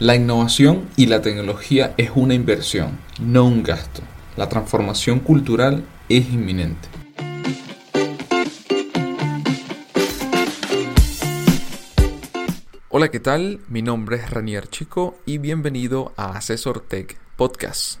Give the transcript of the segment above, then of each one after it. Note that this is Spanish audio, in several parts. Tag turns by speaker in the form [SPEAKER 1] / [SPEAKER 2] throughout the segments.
[SPEAKER 1] La innovación y la tecnología es una inversión, no un gasto. La transformación cultural es inminente. Hola, ¿qué tal? Mi nombre es Ranier Chico y bienvenido a Asesor Tech Podcast.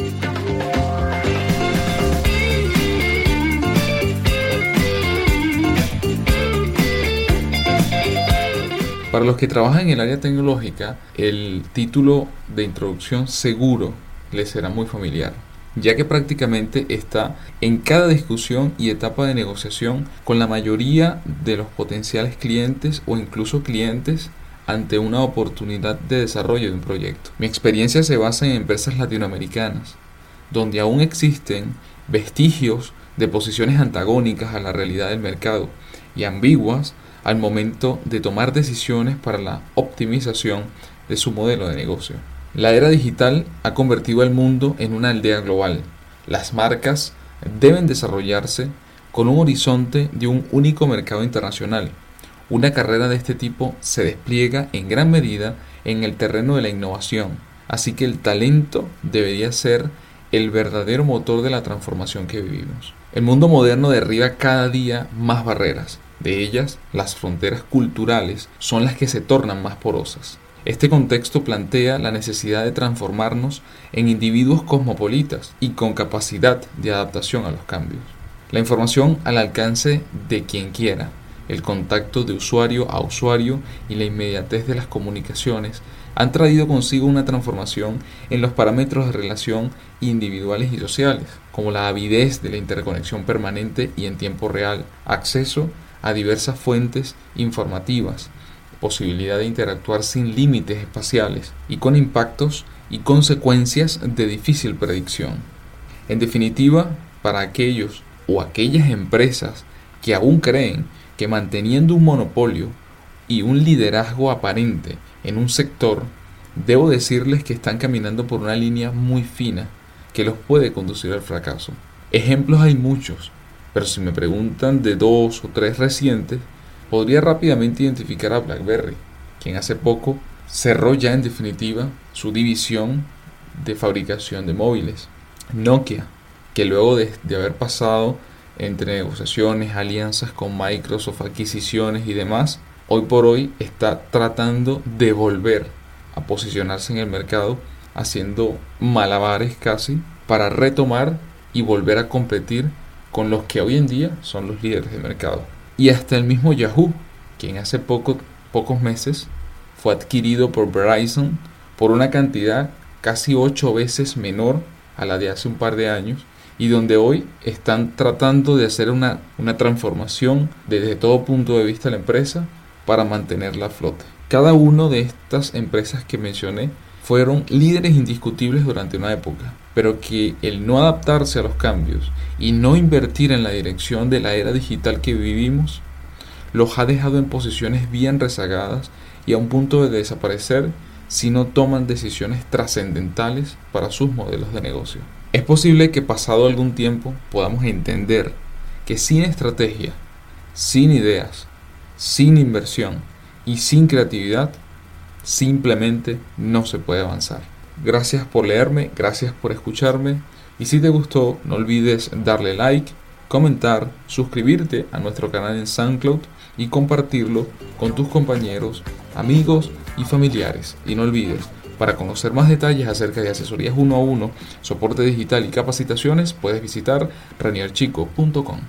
[SPEAKER 1] Para los que trabajan en el área tecnológica, el título de introducción seguro les será muy familiar, ya que prácticamente está en cada discusión y etapa de negociación con la mayoría de los potenciales clientes o incluso clientes ante una oportunidad de desarrollo de un proyecto. Mi experiencia se basa en empresas latinoamericanas, donde aún existen vestigios de posiciones antagónicas a la realidad del mercado y ambiguas al momento de tomar decisiones para la optimización de su modelo de negocio. La era digital ha convertido al mundo en una aldea global. Las marcas deben desarrollarse con un horizonte de un único mercado internacional. Una carrera de este tipo se despliega en gran medida en el terreno de la innovación, así que el talento debería ser el verdadero motor de la transformación que vivimos. El mundo moderno derriba cada día más barreras, de ellas, las fronteras culturales son las que se tornan más porosas. Este contexto plantea la necesidad de transformarnos en individuos cosmopolitas y con capacidad de adaptación a los cambios. La información al alcance de quien quiera, el contacto de usuario a usuario y la inmediatez de las comunicaciones han traído consigo una transformación en los parámetros de relación individuales y sociales, como la avidez de la interconexión permanente y en tiempo real, acceso a diversas fuentes informativas, posibilidad de interactuar sin límites espaciales y con impactos y consecuencias de difícil predicción. En definitiva, para aquellos o aquellas empresas que aún creen que manteniendo un monopolio y un liderazgo aparente en un sector, debo decirles que están caminando por una línea muy fina que los puede conducir al fracaso. Ejemplos hay muchos, pero si me preguntan de dos o tres recientes, podría rápidamente identificar a BlackBerry, quien hace poco cerró ya en definitiva su división de fabricación de móviles. Nokia, que luego de, haber pasado entre negociaciones, alianzas con Microsoft, adquisiciones y demás, hoy por hoy está tratando de volver a posicionarse en el mercado, haciendo malabares casi para retomar y volver a competir con los que hoy en día son los líderes de mercado. Y hasta el mismo Yahoo, quien hace poco, pocos meses fue adquirido por Verizon por una cantidad casi ocho veces menor a la de hace un par de años y donde hoy están tratando de hacer una, una transformación desde todo punto de vista de la empresa para mantenerla a flote. Cada una de estas empresas que mencioné fueron líderes indiscutibles durante una época, pero que el no adaptarse a los cambios y no invertir en la dirección de la era digital que vivimos, los ha dejado en posiciones bien rezagadas y a un punto de desaparecer si no toman decisiones trascendentales para sus modelos de negocio. Es posible que pasado algún tiempo podamos entender que sin estrategia, sin ideas, sin inversión y sin creatividad, simplemente no se puede avanzar. Gracias por leerme, gracias por escucharme y si te gustó no olvides darle like, comentar, suscribirte a nuestro canal en SoundCloud y compartirlo con tus compañeros, amigos y familiares. Y no olvides, para conocer más detalles acerca de asesorías uno a uno, soporte digital y capacitaciones, puedes visitar ranierchico.com.